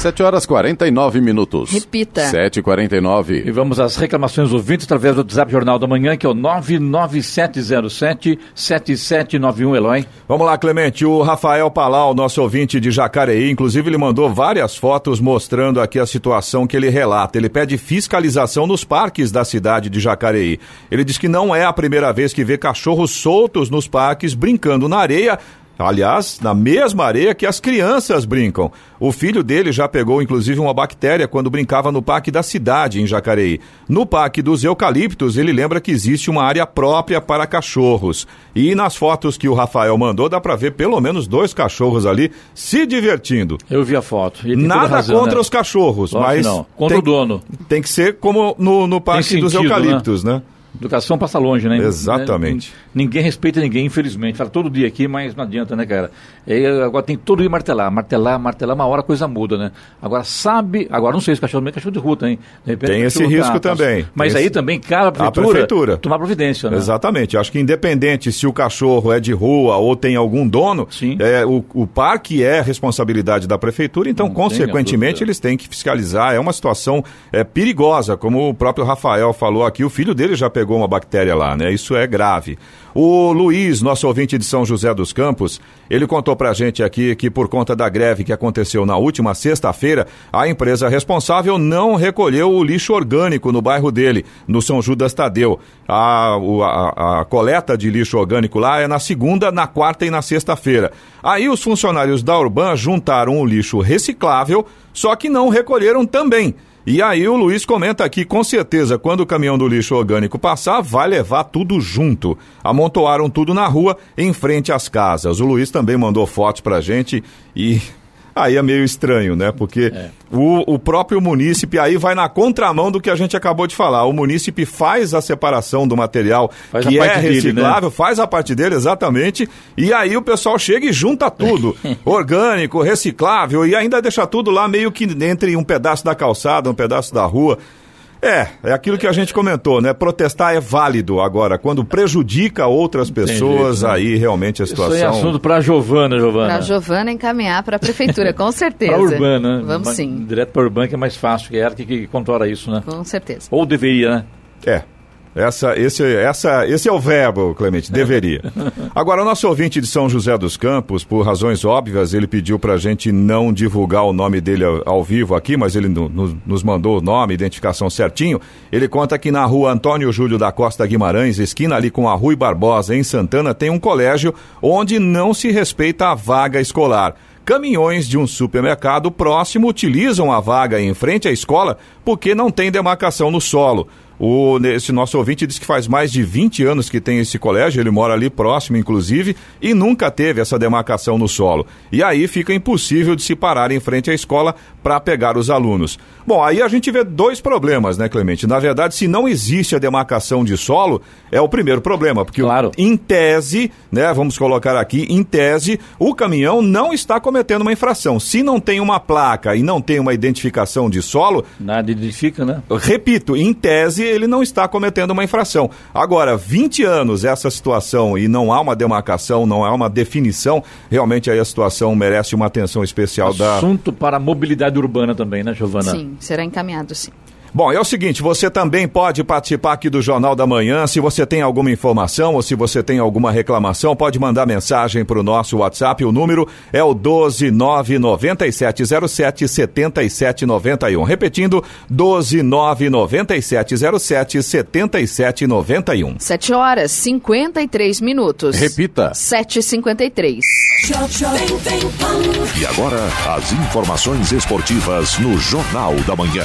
7 horas 49 minutos. Repita. 7h49. E vamos às reclamações ouvintes através do WhatsApp Jornal da Manhã, que é o 99707-7791, Eloy. Vamos lá, Clemente. O Rafael Palau, nosso ouvinte de Jacareí, inclusive ele mandou várias fotos mostrando aqui a situação que ele relata. Ele pede fiscalização nos parques da cidade de Jacareí. Ele diz que não é a primeira vez que vê cachorros soltos nos parques brincando na areia, Aliás, na mesma areia que as crianças brincam. O filho dele já pegou, inclusive, uma bactéria quando brincava no Parque da Cidade, em Jacareí. No Parque dos Eucaliptos, ele lembra que existe uma área própria para cachorros. E nas fotos que o Rafael mandou, dá para ver pelo menos dois cachorros ali se divertindo. Eu vi a foto. Nada razão, contra né? os cachorros, Lógico mas. Não, contra tem, o dono. Tem que ser como no, no Parque sentido, dos Eucaliptos, né? né? Educação passa longe, né? Exatamente. Ninguém respeita ninguém, infelizmente. Fala todo dia aqui, mas não adianta, né, cara? E agora tem todo dia martelar, martelar, martelar, uma hora a coisa muda, né? Agora sabe, agora não sei se cachorro é cachorro de rua tem. tem esse risco tá, também. Mas aí esse... também cabe a prefeitura, a prefeitura tomar providência, né? Exatamente. Acho que independente se o cachorro é de rua ou tem algum dono, Sim. É, o, o parque é responsabilidade da prefeitura, então, não consequentemente, eles têm que fiscalizar. É uma situação é, perigosa, como o próprio Rafael falou aqui, o filho dele já pegou uma bactéria lá, né? Isso é grave. O Luiz, nosso ouvinte de São José dos Campos, ele contou pra gente aqui que por conta da greve que aconteceu na última sexta-feira, a empresa responsável não recolheu o lixo orgânico no bairro dele, no São Judas Tadeu. A, a, a coleta de lixo orgânico lá é na segunda, na quarta e na sexta-feira. Aí os funcionários da Urban juntaram o lixo reciclável, só que não recolheram também. E aí o Luiz comenta aqui, com certeza, quando o caminhão do lixo orgânico passar, vai levar tudo junto. Amontoaram tudo na rua, em frente às casas. O Luiz também mandou fotos pra gente e Aí é meio estranho, né? Porque é. o, o próprio munícipe aí vai na contramão do que a gente acabou de falar. O munícipe faz a separação do material faz que é reciclável, dele, né? faz a parte dele, exatamente, e aí o pessoal chega e junta tudo. orgânico, reciclável, e ainda deixa tudo lá meio que entre um pedaço da calçada, um pedaço da rua. É, é aquilo que a gente comentou, né? Protestar é válido. Agora, quando prejudica outras pessoas, jeito, né? aí realmente a situação. Isso é assunto para a Giovana, Giovana. Para a Giovana encaminhar para a prefeitura, com certeza. para a Urbana. Vamos sim. Direto para a Urbana que é mais fácil, que é ela que, que controla isso, né? Com certeza. Ou deveria, né? É. Essa, esse, essa, esse é o verbo, Clemente, deveria. Agora, o nosso ouvinte de São José dos Campos, por razões óbvias, ele pediu para a gente não divulgar o nome dele ao, vivo aqui, mas ele no, no, nos mandou o nome, identificação certinho. Ele conta que na rua Antônio Júlio da Costa Guimarães, esquina ali com a Rui Barbosa, em Santana, tem um colégio onde não se respeita a vaga escolar. Caminhões de um supermercado próximo utilizam a vaga em frente à escola porque não tem demarcação no solo. O, esse nosso ouvinte diz que faz mais de 20 anos que tem esse colégio, ele mora ali próximo, inclusive, e nunca teve essa demarcação no solo. E aí fica impossível de se parar em frente à escola para pegar os alunos. Bom, aí a gente vê dois problemas, né, Clemente? Na verdade, se não existe a demarcação de solo, é o primeiro problema, porque claro. em tese, né, vamos colocar aqui, em tese, o caminhão não está cometendo uma infração. Se não tem uma placa e não tem uma identificação de solo, nada identifica, né? Repito, em tese ele não está cometendo uma infração. Agora, 20 anos essa situação e não há uma demarcação, não há uma definição, realmente aí a situação merece uma atenção especial Assunto da. Assunto para a mobilidade urbana também, né, Giovana? Sim, será encaminhado sim. Bom, é o seguinte, você também pode participar aqui do Jornal da Manhã. Se você tem alguma informação ou se você tem alguma reclamação, pode mandar mensagem para o nosso WhatsApp. O número é o 12997077791. Repetindo, 12997077791. 7 horas 53 minutos. Repita. 7h53. E agora, as informações esportivas no Jornal da Manhã.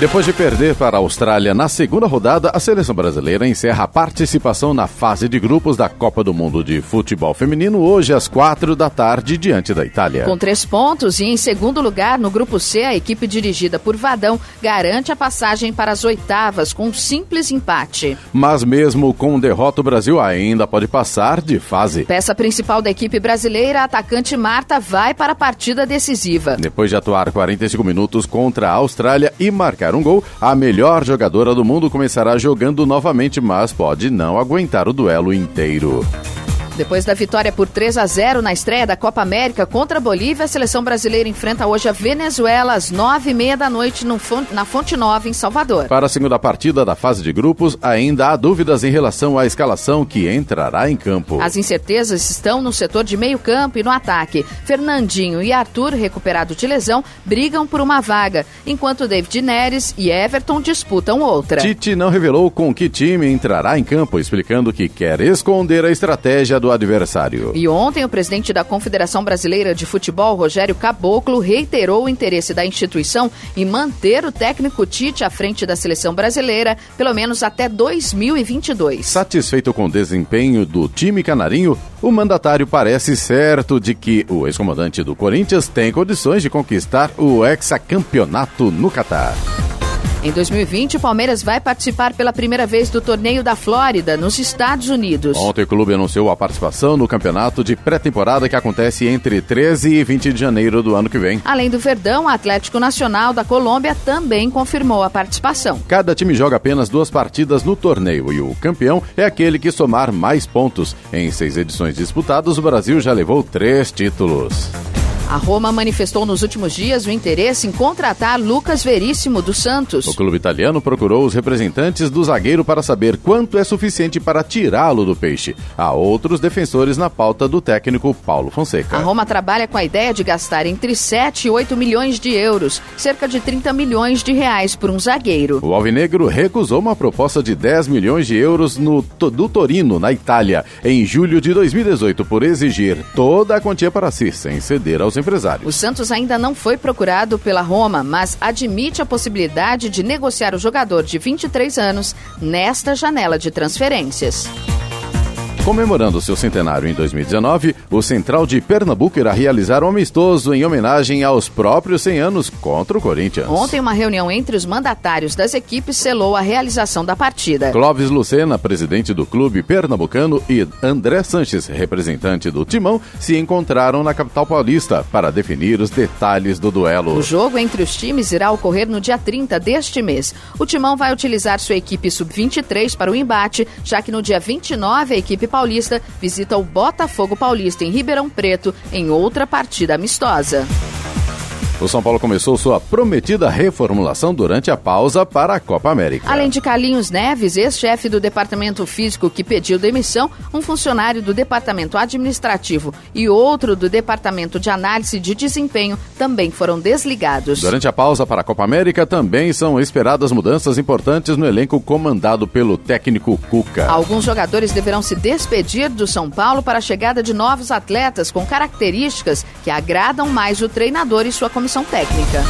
Depois de perder para a Austrália na segunda rodada, a seleção brasileira encerra a participação na fase de grupos da Copa do Mundo de Futebol Feminino hoje às quatro da tarde diante da Itália. Com três pontos e em segundo lugar no grupo C, a equipe dirigida por Vadão garante a passagem para as oitavas com um simples empate. Mas mesmo com derrota, o Brasil ainda pode passar de fase. Peça principal da equipe brasileira, a atacante Marta vai para a partida decisiva. Depois de atuar 45 minutos contra a Austrália e marcar marcar um gol, a melhor jogadora do mundo começará jogando novamente, mas pode não aguentar o duelo inteiro. Depois da vitória por 3 a 0 na estreia da Copa América contra a Bolívia, a seleção brasileira enfrenta hoje a Venezuela às nove e meia da noite no, na Fonte Nova, em Salvador. Para a segunda partida da fase de grupos, ainda há dúvidas em relação à escalação que entrará em campo. As incertezas estão no setor de meio campo e no ataque. Fernandinho e Arthur, recuperado de lesão, brigam por uma vaga, enquanto David Neres e Everton disputam outra. Tite não revelou com que time entrará em campo, explicando que quer esconder a estratégia do do adversário. E ontem, o presidente da Confederação Brasileira de Futebol, Rogério Caboclo, reiterou o interesse da instituição em manter o técnico Tite à frente da seleção brasileira, pelo menos até 2022. Satisfeito com o desempenho do time canarinho, o mandatário parece certo de que o ex-comandante do Corinthians tem condições de conquistar o hexacampeonato no Catar. Em 2020, o Palmeiras vai participar pela primeira vez do torneio da Flórida, nos Estados Unidos. Ontem o clube anunciou a participação no campeonato de pré-temporada que acontece entre 13 e 20 de janeiro do ano que vem. Além do Verdão, o Atlético Nacional da Colômbia também confirmou a participação. Cada time joga apenas duas partidas no torneio e o campeão é aquele que somar mais pontos. Em seis edições disputadas, o Brasil já levou três títulos. A Roma manifestou nos últimos dias o interesse em contratar Lucas Veríssimo do Santos. O clube italiano procurou os representantes do zagueiro para saber quanto é suficiente para tirá-lo do peixe. Há outros defensores na pauta do técnico Paulo Fonseca. A Roma trabalha com a ideia de gastar entre 7 e 8 milhões de euros, cerca de 30 milhões de reais por um zagueiro. O Alvinegro recusou uma proposta de 10 milhões de euros no, do Torino, na Itália, em julho de 2018, por exigir toda a quantia para si, sem ceder aos empresários. O Santos ainda não foi procurado pela Roma, mas admite a possibilidade de negociar o jogador de 23 anos nesta janela de transferências. Comemorando seu centenário em 2019, o Central de Pernambuco irá realizar um amistoso em homenagem aos próprios 100 anos contra o Corinthians. Ontem, uma reunião entre os mandatários das equipes selou a realização da partida. Clóvis Lucena, presidente do clube pernambucano, e André Sanches, representante do Timão, se encontraram na capital paulista para definir os detalhes do duelo. O jogo entre os times irá ocorrer no dia 30 deste mês. O Timão vai utilizar sua equipe sub-23 para o embate, já que no dia 29 a equipe Paulista visita o Botafogo Paulista em Ribeirão Preto em outra partida amistosa. O São Paulo começou sua prometida reformulação durante a pausa para a Copa América. Além de Carlinhos Neves, ex-chefe do departamento físico que pediu demissão, um funcionário do departamento administrativo e outro do departamento de análise de desempenho também foram desligados. Durante a pausa para a Copa América, também são esperadas mudanças importantes no elenco comandado pelo técnico Cuca. Alguns jogadores deverão se despedir do São Paulo para a chegada de novos atletas com características que agradam mais o treinador e sua comissão comissão técnica.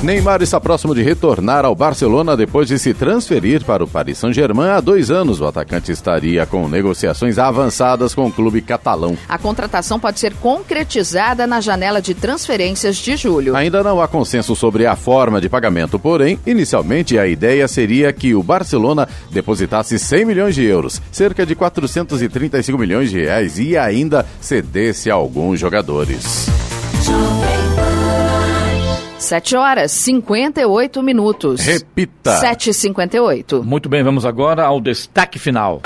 Neymar está próximo de retornar ao Barcelona depois de se transferir para o Paris Saint-Germain há dois anos. O atacante estaria com negociações avançadas com o clube catalão. A contratação pode ser concretizada na janela de transferências de julho. Ainda não há consenso sobre a forma de pagamento, porém, inicialmente a ideia seria que o Barcelona depositasse 100 milhões de euros, cerca de 435 milhões de reais, e ainda cedesse a alguns jogadores. 7 horas 58 minutos. Repita. 7h58. Muito bem, vamos agora ao destaque final.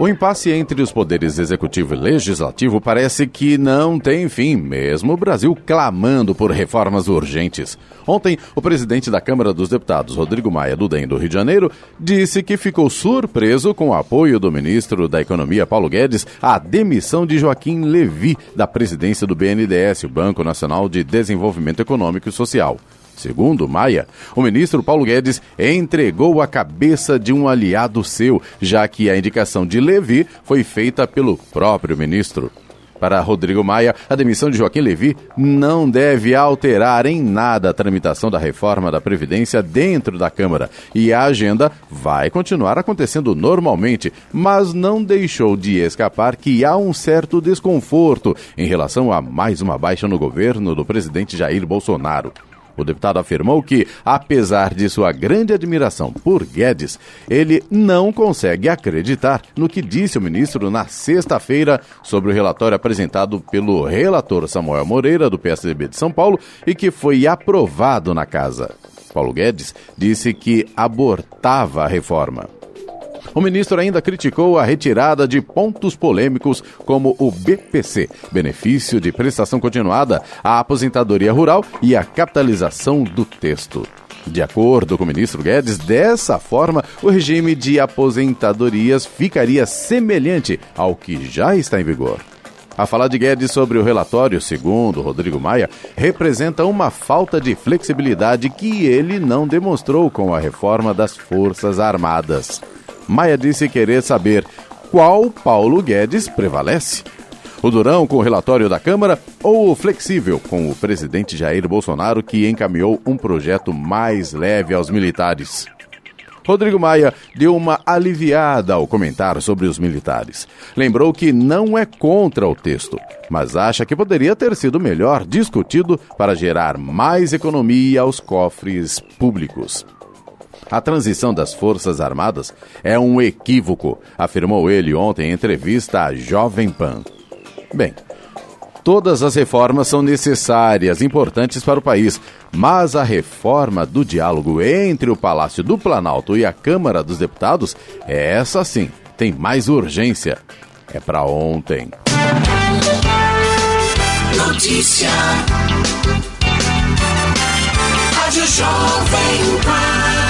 O impasse entre os poderes executivo e legislativo parece que não tem fim, mesmo o Brasil clamando por reformas urgentes. Ontem, o presidente da Câmara dos Deputados, Rodrigo Maia, do DEM do Rio de Janeiro, disse que ficou surpreso com o apoio do ministro da Economia, Paulo Guedes, à demissão de Joaquim Levi da presidência do BNDES, o Banco Nacional de Desenvolvimento Econômico e Social. Segundo Maia, o ministro Paulo Guedes entregou a cabeça de um aliado seu, já que a indicação de Levi foi feita pelo próprio ministro. Para Rodrigo Maia, a demissão de Joaquim Levi não deve alterar em nada a tramitação da reforma da Previdência dentro da Câmara e a agenda vai continuar acontecendo normalmente, mas não deixou de escapar que há um certo desconforto em relação a mais uma baixa no governo do presidente Jair Bolsonaro. O deputado afirmou que, apesar de sua grande admiração por Guedes, ele não consegue acreditar no que disse o ministro na sexta-feira sobre o relatório apresentado pelo relator Samuel Moreira, do PSDB de São Paulo, e que foi aprovado na casa. Paulo Guedes disse que abortava a reforma. O ministro ainda criticou a retirada de pontos polêmicos como o BPC, benefício de prestação continuada, a aposentadoria rural e a capitalização do texto. De acordo com o ministro Guedes, dessa forma, o regime de aposentadorias ficaria semelhante ao que já está em vigor. A fala de Guedes sobre o relatório, segundo Rodrigo Maia, representa uma falta de flexibilidade que ele não demonstrou com a reforma das Forças Armadas. Maia disse querer saber qual Paulo Guedes prevalece. O Durão com o relatório da Câmara ou o flexível com o presidente Jair Bolsonaro que encaminhou um projeto mais leve aos militares. Rodrigo Maia deu uma aliviada ao comentar sobre os militares. Lembrou que não é contra o texto, mas acha que poderia ter sido melhor discutido para gerar mais economia aos cofres públicos. A transição das Forças Armadas é um equívoco, afirmou ele ontem em entrevista à Jovem Pan. Bem, todas as reformas são necessárias, importantes para o país, mas a reforma do diálogo entre o Palácio do Planalto e a Câmara dos Deputados, é essa sim, tem mais urgência. É para ontem. Notícia. Rádio Jovem Pan.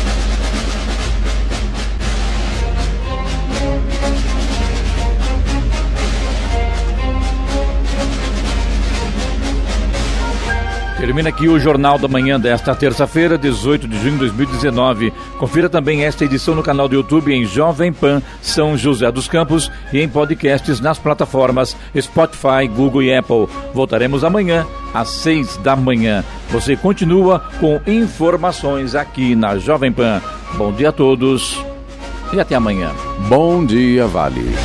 Termina aqui o Jornal da Manhã desta terça-feira, 18 de junho de 2019. Confira também esta edição no canal do YouTube em Jovem Pan São José dos Campos e em podcasts nas plataformas Spotify, Google e Apple. Voltaremos amanhã às seis da manhã. Você continua com informações aqui na Jovem Pan. Bom dia a todos e até amanhã. Bom dia, Vale.